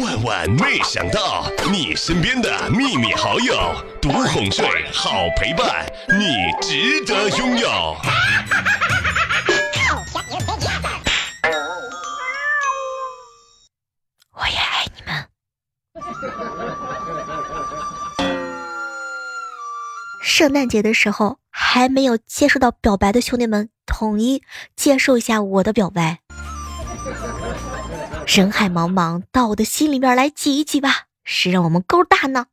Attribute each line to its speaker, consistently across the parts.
Speaker 1: 万万没想到，你身边的秘密好友，独哄睡，好陪伴，你值得拥有。
Speaker 2: 我也爱你们。圣诞节的时候，还没有接受到表白的兄弟们，统一接受一下我的表白。人海茫茫，到我的心里面来挤一挤吧，谁让我们够大呢？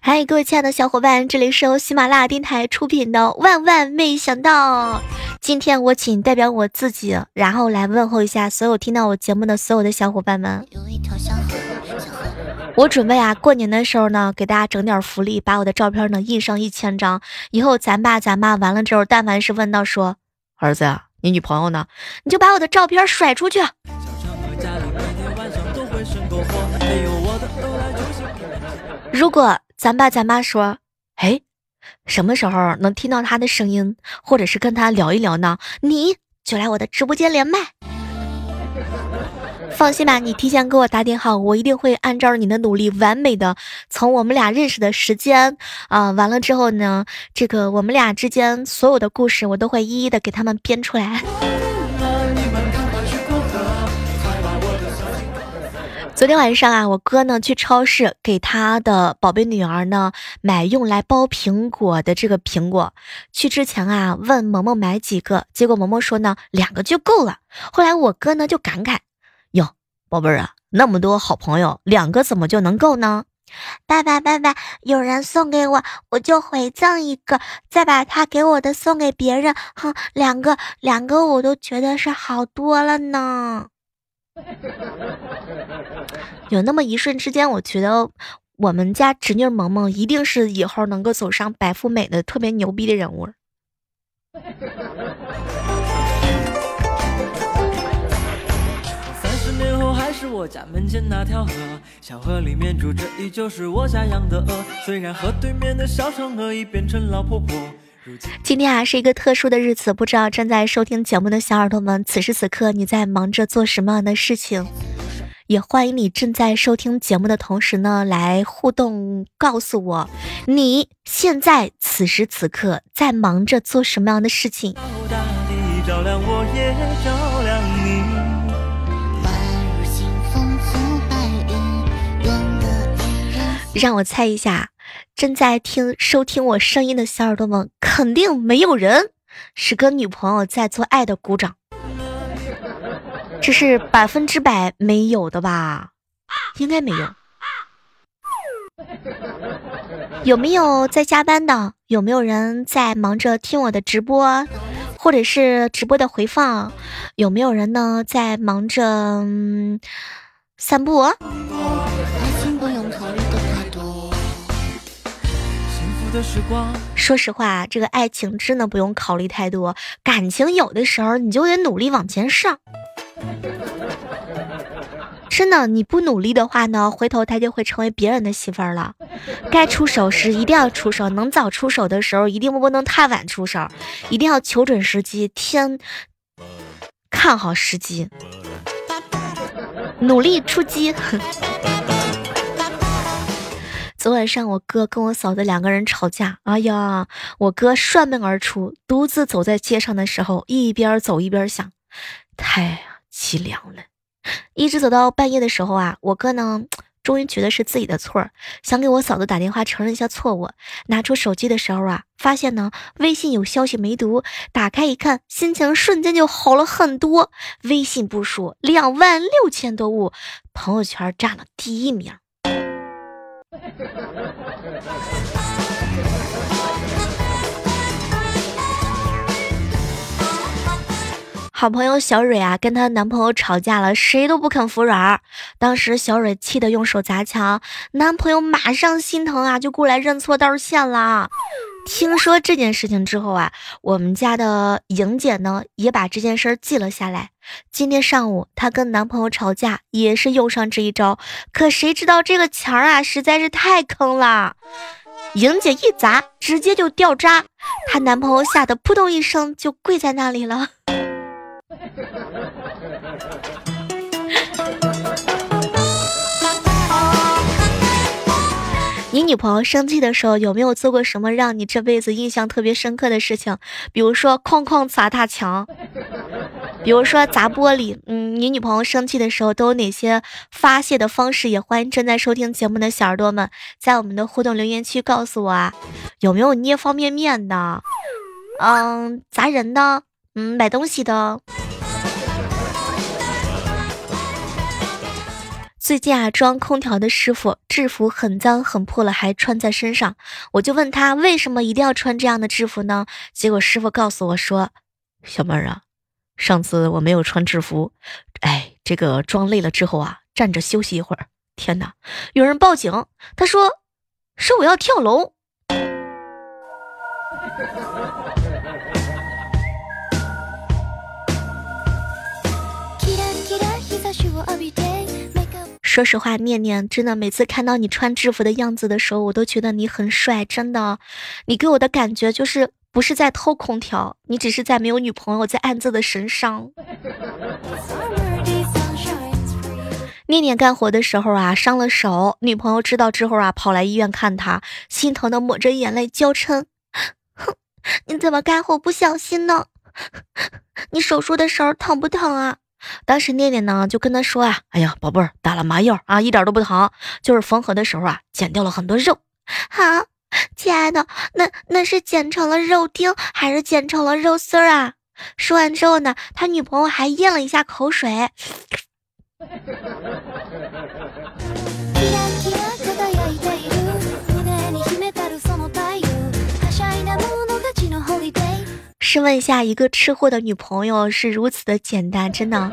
Speaker 2: 嗨，各位亲爱的小伙伴，这里是由喜马拉雅电台出品的《万万没想到》。今天我仅代表我自己，然后来问候一下所有听到我节目的所有的小伙伴们。有一条小河我准备啊，过年的时候呢，给大家整点福利，把我的照片呢印上一千张。以后咱爸咱妈完了之后，但凡是问到说儿子呀，你女朋友呢，你就把我的照片甩出去。如果咱爸咱妈说，哎，什么时候能听到他的声音，或者是跟他聊一聊呢？你就来我的直播间连麦。放心吧，你提前给我打点好，我一定会按照你的努力，完美的从我们俩认识的时间啊，完了之后呢，这个我们俩之间所有的故事，我都会一一的给他们编出来。昨天晚上啊，我哥呢去超市给他的宝贝女儿呢买用来剥苹果的这个苹果。去之前啊，问萌萌买几个，结果萌萌说呢两个就够了。后来我哥呢就感慨。宝贝儿啊，那么多好朋友，两个怎么就能够呢？爸爸，爸爸，有人送给我，我就回赠一个，再把他给我的送给别人。哼，两个，两个我都觉得是好多了呢。有那么一瞬之间，我觉得我们家侄女萌萌一定是以后能够走上白富美的特别牛逼的人物。是我家门前那条河，小河里面住着依旧是我家养的鹅。虽然河对面的小嫦娥已变成老婆婆。今天啊是一个特殊的日子，不知道正在收听节目的小耳朵们，此时此刻你在忙着做什么样的事情？也欢迎你正在收听节目的同时呢，来互动告诉我，你现在此时此刻在忙着做什么样的事情？让我猜一下，正在听收听我声音的小耳朵们，肯定没有人是跟女朋友在做爱的，鼓掌。这是百分之百没有的吧？应该没有。有没有在加班的？有没有人在忙着听我的直播，或者是直播的回放？有没有人呢在忙着散步？说实话，这个爱情真的不用考虑太多，感情有的时候你就得努力往前上。真的，你不努力的话呢，回头他就会成为别人的媳妇儿了。该出手时一定要出手，能早出手的时候一定不能太晚出手，一定要求准时机，天看好时机，努力出击。昨晚上我哥跟我嫂子两个人吵架，哎呀，我哥摔门而出，独自走在街上的时候，一边走一边想，太凄凉了。一直走到半夜的时候啊，我哥呢，终于觉得是自己的错，想给我嫂子打电话承认一下错误。拿出手机的时候啊，发现呢微信有消息没读，打开一看，心情瞬间就好了很多。微信步数两万六千多物，朋友圈占了第一名。好朋友小蕊啊，跟她男朋友吵架了，谁都不肯服软。当时小蕊气得用手砸墙，男朋友马上心疼啊，就过来认错道歉了。听说这件事情之后啊，我们家的莹姐呢也把这件事儿记了下来。今天上午她跟男朋友吵架，也是用上这一招。可谁知道这个墙啊实在是太坑了，莹姐一砸，直接就掉渣，她男朋友吓得扑通一声就跪在那里了。你女朋友生气的时候有没有做过什么让你这辈子印象特别深刻的事情？比如说哐哐砸大墙，比如说砸玻璃。嗯，你女朋友生气的时候都有哪些发泄的方式？也欢迎正在收听节目的小耳朵们在我们的互动留言区告诉我啊，有没有捏方便面的？嗯，砸人的？嗯，买东西的？最近啊，装空调的师傅制服很脏很破了，还穿在身上。我就问他为什么一定要穿这样的制服呢？结果师傅告诉我说：“小妹儿啊，上次我没有穿制服，哎，这个装累了之后啊，站着休息一会儿。天哪，有人报警，他说说我要跳楼。”说实话，念念真的每次看到你穿制服的样子的时候，我都觉得你很帅，真的。你给我的感觉就是不是在偷空调，你只是在没有女朋友在暗自的神伤。念念干活的时候啊，伤了手，女朋友知道之后啊，跑来医院看他，心疼的抹着眼泪娇嗔：“哼，你怎么干活不小心呢？你手术的时候疼不疼啊？”当时念念呢就跟他说啊，哎呀，宝贝儿，打了麻药啊，一点都不疼，就是缝合的时候啊，剪掉了很多肉。好，亲爱的，那那是剪成了肉丁还是剪成了肉丝儿啊？说完之后呢，他女朋友还咽了一下口水。试问一下，一个吃货的女朋友是如此的简单，真的。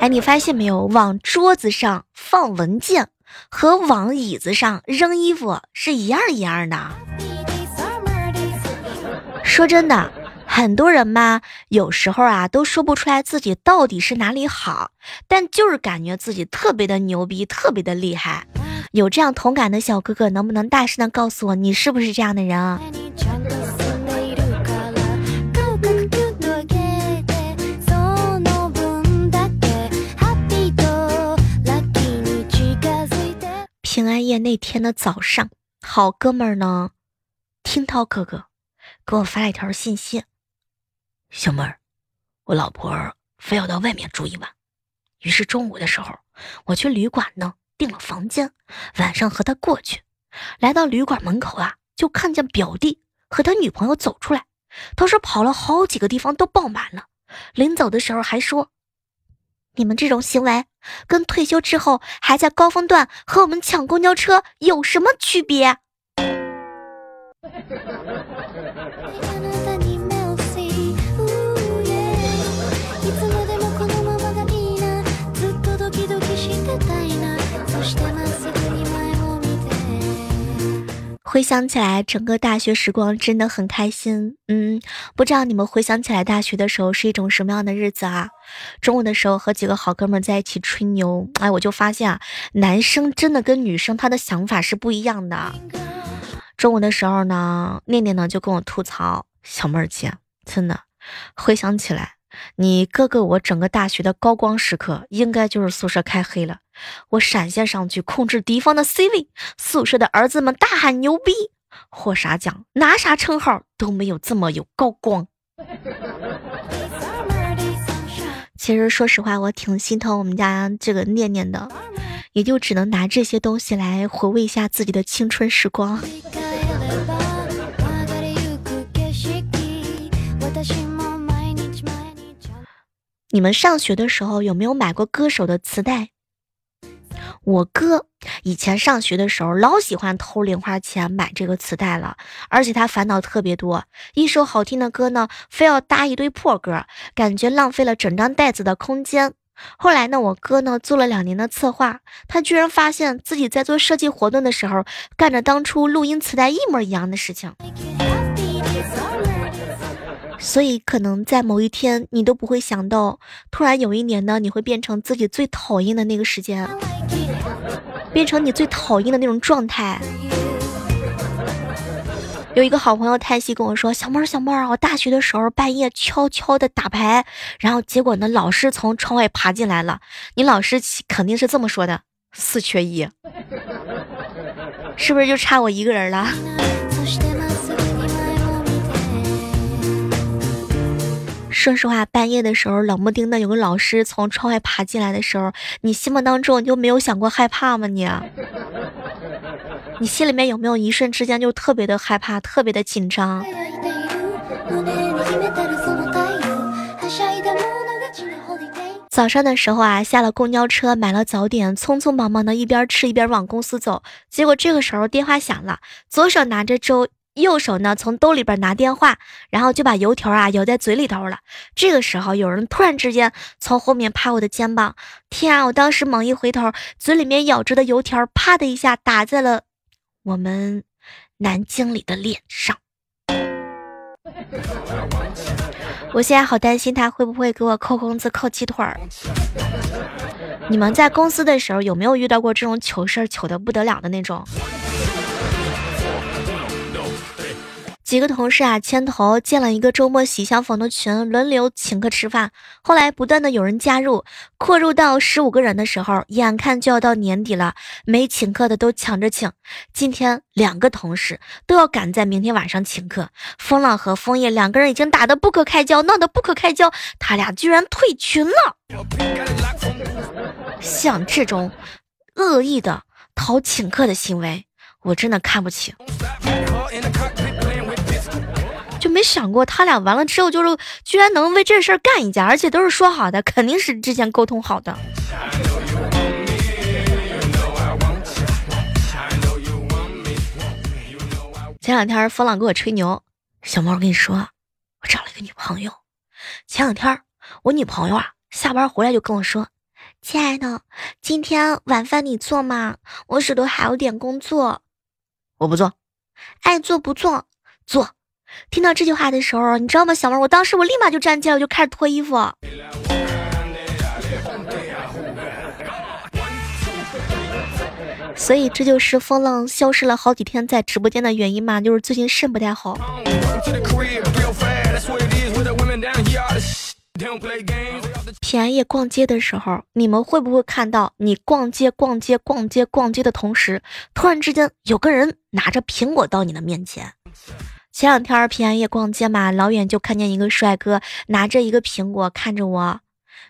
Speaker 2: 哎，你发现没有？往桌子上放文件和往椅子上扔衣服是一样一样的。说真的，很多人嘛，有时候啊都说不出来自己到底是哪里好，但就是感觉自己特别的牛逼，特别的厉害。有这样同感的小哥哥，能不能大声的告诉我，你是不是这样的人啊？平安夜那天的早上，好哥们儿呢，听涛哥哥给我发了一条信息：“小妹儿，我老婆非要到外面住一晚。”于是中午的时候，我去旅馆呢订了房间，晚上和他过去。来到旅馆门口啊，就看见表弟和他女朋友走出来。他说跑了好几个地方都爆满了，临走的时候还说。你们这种行为，跟退休之后还在高峰段和我们抢公交车有什么区别？回想起来，整个大学时光真的很开心。嗯，不知道你们回想起来大学的时候是一种什么样的日子啊？中午的时候和几个好哥们在一起吹牛，哎，我就发现啊，男生真的跟女生他的想法是不一样的。中午的时候呢，念念呢就跟我吐槽：“小妹儿姐，真的，回想起来。”你哥哥，我整个大学的高光时刻，应该就是宿舍开黑了，我闪现上去控制敌方的 C 位，宿舍的儿子们大喊牛逼，获啥奖，拿啥称号都没有这么有高光。其实说实话，我挺心疼我们家这个念念的，也就只能拿这些东西来回味一下自己的青春时光。你们上学的时候有没有买过歌手的磁带？我哥以前上学的时候老喜欢偷零花钱买这个磁带了，而且他烦恼特别多，一首好听的歌呢，非要搭一堆破歌，感觉浪费了整张袋子的空间。后来呢，我哥呢做了两年的策划，他居然发现自己在做设计活动的时候，干着当初录音磁带一模一样的事情。所以，可能在某一天，你都不会想到，突然有一年呢，你会变成自己最讨厌的那个时间，变成你最讨厌的那种状态。有一个好朋友叹息跟我说：“小妹儿，小妹儿，我大学的时候半夜悄悄的打牌，然后结果呢，老师从窗外爬进来了。你老师肯定是这么说的：四缺一，是不是就差我一个人了？”说实话，半夜的时候冷不丁的有个老师从窗外爬进来的时候，你心目当中你就没有想过害怕吗？你？你心里面有没有一瞬之间就特别的害怕，特别的紧张？早上的时候啊，下了公交车，买了早点，匆匆忙忙的一边吃一边往公司走。结果这个时候电话响了，左手拿着粥，右手呢从兜里边拿电话，然后就把油条啊咬在嘴里头了。这个时候有人突然之间从后面拍我的肩膀，天啊！我当时猛一回头，嘴里面咬着的油条啪的一下打在了。我们男经理的脸上，我现在好担心他会不会给我扣工资、扣鸡腿儿。你们在公司的时候有没有遇到过这种糗事儿，糗的不得了的那种？几个同事啊牵头建了一个周末喜相逢的群，轮流请客吃饭。后来不断的有人加入，扩入到十五个人的时候，眼看就要到年底了，没请客的都抢着请。今天两个同事都要赶在明天晚上请客，风浪和枫叶两个人已经打得不可开交，闹得不可开交，他俩居然退群了。像这种恶意的讨请客的行为，我真的看不起。就没想过他俩完了之后，就是居然能为这事儿干一架，而且都是说好的，肯定是之前沟通好的。前两天风浪给我吹牛，小猫，我跟你说，我找了一个女朋友。前两天我女朋友啊，下班回来就跟我说：“亲爱的，今天晚饭你做吗？我手头还有点工作。”我不做，爱做不做，做。听到这句话的时候，你知道吗，小妹？我当时我立马就站起来，我就开始脱衣服。所以这就是风浪消失了好几天在直播间的原因嘛，就是最近肾不太好。便宜逛街的时候，你们会不会看到你逛街逛街逛街逛街的同时，突然之间有个人拿着苹果到你的面前？前两天平安夜逛街嘛，老远就看见一个帅哥拿着一个苹果看着我，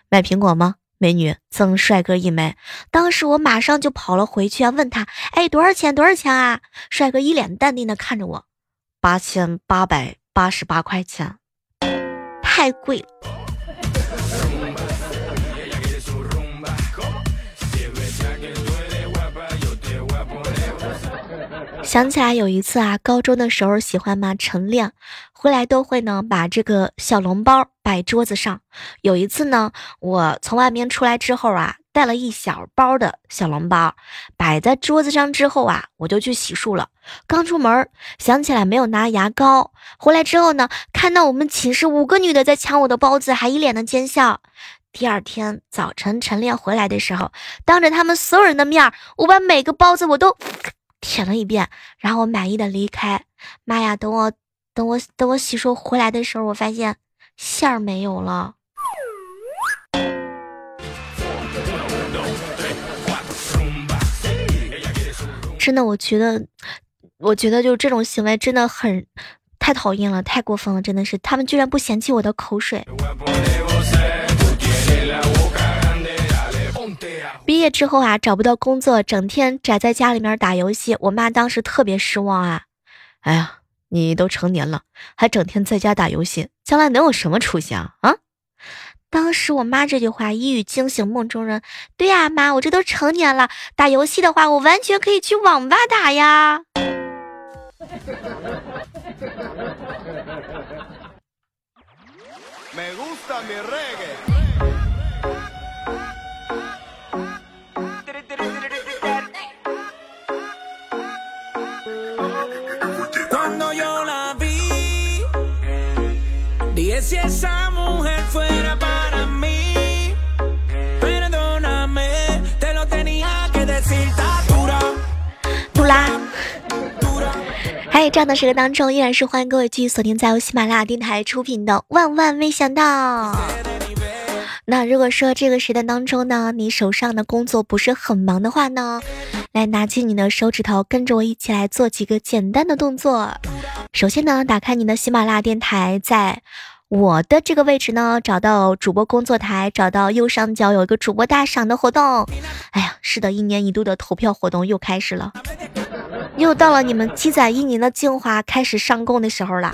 Speaker 2: 买苹果吗？美女赠帅哥一枚。当时我马上就跑了回去啊，问他，哎，多少钱？多少钱啊？帅哥一脸淡定的看着我，八千八百八十八块钱，太贵了。想起来有一次啊，高中的时候喜欢嘛晨练，回来都会呢把这个小笼包摆桌子上。有一次呢，我从外面出来之后啊，带了一小包的小笼包摆在桌子上之后啊，我就去洗漱了。刚出门想起来没有拿牙膏，回来之后呢，看到我们寝室五个女的在抢我的包子，还一脸的奸笑。第二天早晨晨练回来的时候，当着他们所有人的面，我把每个包子我都。舔了一遍，然后我满意的离开。妈呀，等我等我等我洗漱回来的时候，我发现馅儿没有了。真的，我觉得，我觉得就这种行为真的很太讨厌了，太过分了，真的是，他们居然不嫌弃我的口水。毕业之后啊，找不到工作，整天宅在家里面打游戏。我妈当时特别失望啊，哎呀，你都成年了，还整天在家打游戏，将来能有什么出息啊？啊，当时我妈这句话一语惊醒梦中人。对呀，妈，我这都成年了，打游戏的话我完全可以去网吧打呀。这样的时刻当中，依然是欢迎各位继续锁定在由喜马拉雅电台出品的《万万没想到》。那如果说这个时段当中呢，你手上的工作不是很忙的话呢，来拿起你的手指头，跟着我一起来做几个简单的动作。首先呢，打开你的喜马拉雅电台，在我的这个位置呢，找到主播工作台，找到右上角有一个主播大赏的活动。哎呀，是的，一年一度的投票活动又开始了，又到了你们积攒一年的精华开始上供的时候了。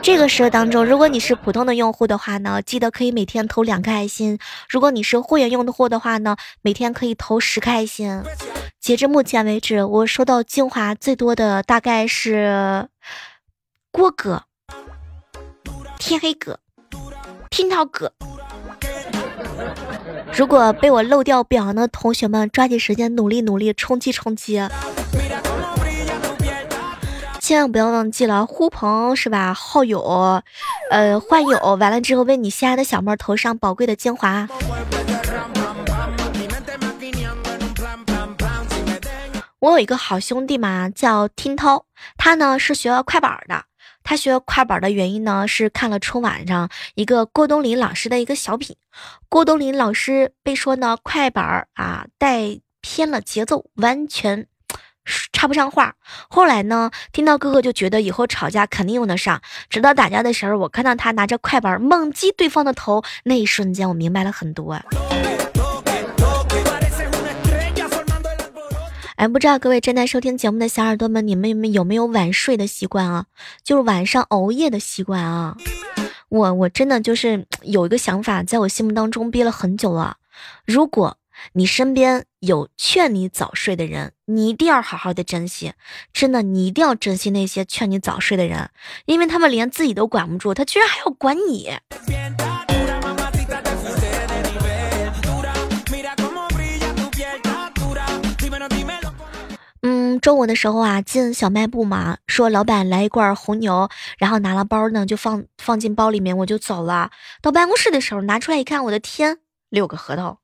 Speaker 2: 这个时候当中，如果你是普通的用户的话呢，记得可以每天投两个爱心；如果你是会员用户的话呢，每天可以投十个爱心。截至目前为止，我收到精华最多的大概是郭哥、天黑哥、听涛哥。如果被我漏掉表扬的同学们，抓紧时间努力努力冲击冲击。千万不要忘记了呼朋是吧？好友，呃，换友完了之后，为你心爱的小妹投上宝贵的精华。我有一个好兄弟嘛，叫听涛，他呢是学快板的。他学快板的原因呢，是看了春晚上一个郭冬临老师的一个小品。郭冬临老师被说呢快板啊带偏了节奏，完全。插不上话，后来呢，听到哥哥就觉得以后吵架肯定用得上。直到打架的时候，我看到他拿着快板猛击对方的头，那一瞬间我明白了很多。哎，不知道各位正在收听节目的小耳朵们，你们有没有没有晚睡的习惯啊？就是晚上熬夜的习惯啊？我我真的就是有一个想法，在我心目当中憋了很久了。如果你身边有劝你早睡的人，你一定要好好的珍惜。真的，你一定要珍惜那些劝你早睡的人，因为他们连自己都管不住，他居然还要管你。嗯，中午的时候啊，进小卖部嘛，说老板来一罐红牛，然后拿了包呢，就放放进包里面，我就走了。到办公室的时候拿出来一看，我的天，六个核桃。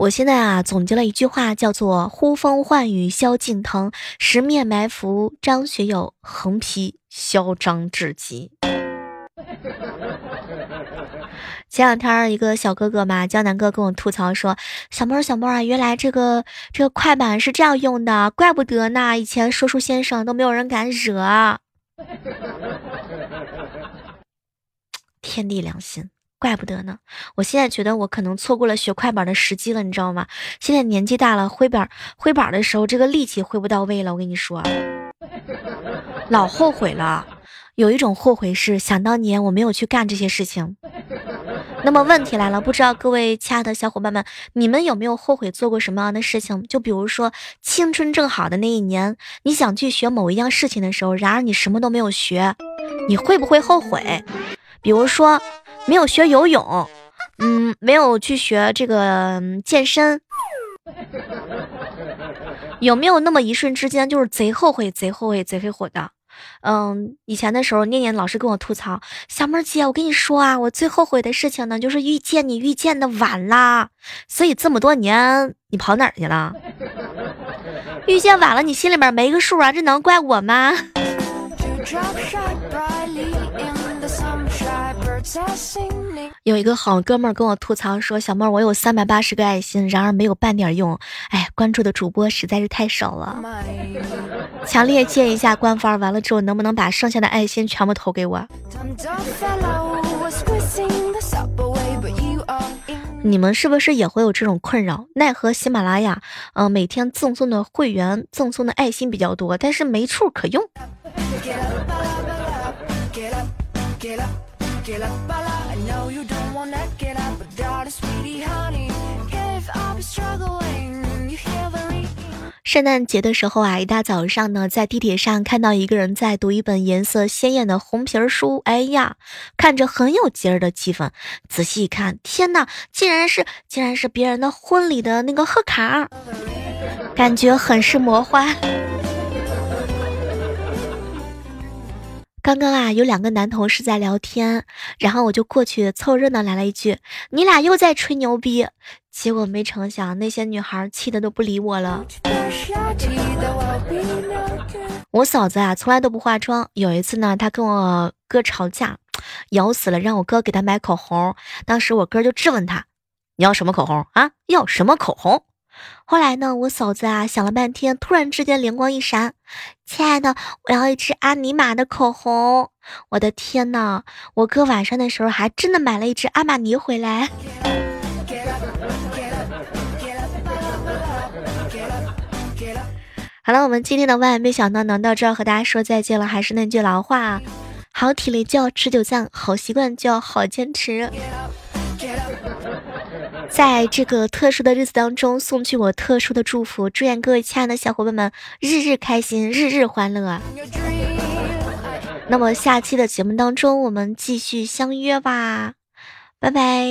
Speaker 2: 我现在啊，总结了一句话，叫做“呼风唤雨萧敬腾，十面埋伏张学友，横批嚣张至极”。前两天一个小哥哥嘛，江南哥跟我吐槽说：“小妹儿，小妹儿啊，原来这个这个快板是这样用的，怪不得呢，以前说书先生都没有人敢惹。”天地良心。怪不得呢！我现在觉得我可能错过了学快板的时机了，你知道吗？现在年纪大了，挥板挥板的时候，这个力气挥不到位了。我跟你说，老后悔了。有一种后悔是想当年我没有去干这些事情。那么问题来了，不知道各位亲爱的小伙伴们，你们有没有后悔做过什么样的事情？就比如说青春正好的那一年，你想去学某一样事情的时候，然而你什么都没有学，你会不会后悔？比如说。没有学游泳，嗯，没有去学这个健身，有没有那么一瞬之间就是贼后悔、贼后悔、贼后悔的？嗯，以前的时候，念念老师跟我吐槽，小妹儿姐，我跟你说啊，我最后悔的事情呢，就是遇见你遇见的晚啦。所以这么多年你跑哪儿去了？遇见晚了，你心里面没个数啊？这能怪我吗？有一个好哥们儿跟我吐槽说：“小妹儿，我有三百八十个爱心，然而没有半点用。哎，关注的主播实在是太少了，强烈建议一下官方，完了之后能不能把剩下的爱心全部投给我？你们是不是也会有这种困扰？奈何喜马拉雅，嗯，每天赠送的会员赠送的爱心比较多，但是没处可用。”圣诞节的时候啊，一大早上呢，在地铁上看到一个人在读一本颜色鲜艳的红皮书，哎呀，看着很有节日的气氛。仔细一看，天哪，竟然是竟然是别人的婚礼的那个贺卡，感觉很是魔幻。刚刚啊，有两个男同事在聊天，然后我就过去凑热闹来了一句：“你俩又在吹牛逼。”结果没成想，那些女孩气的都不理我了。我嫂子啊，从来都不化妆。有一次呢，她跟我哥吵架，咬死了让我哥给她买口红。当时我哥就质问她：“你要什么口红啊？要什么口红？”后来呢，我嫂子啊想了半天，突然之间灵光一闪：“亲爱的，我要一支阿尼玛的口红。”我的天呐，我哥晚上的时候还真的买了一支阿玛尼回来。好了，我们今天的万万没想到能到这儿和大家说再见了。还是那句老话，好体力就要持久战，好习惯就要好坚持。在这个特殊的日子当中，送去我特殊的祝福，祝愿各位亲爱的小伙伴们日日开心，日日欢乐。那么下期的节目当中，我们继续相约吧，拜拜。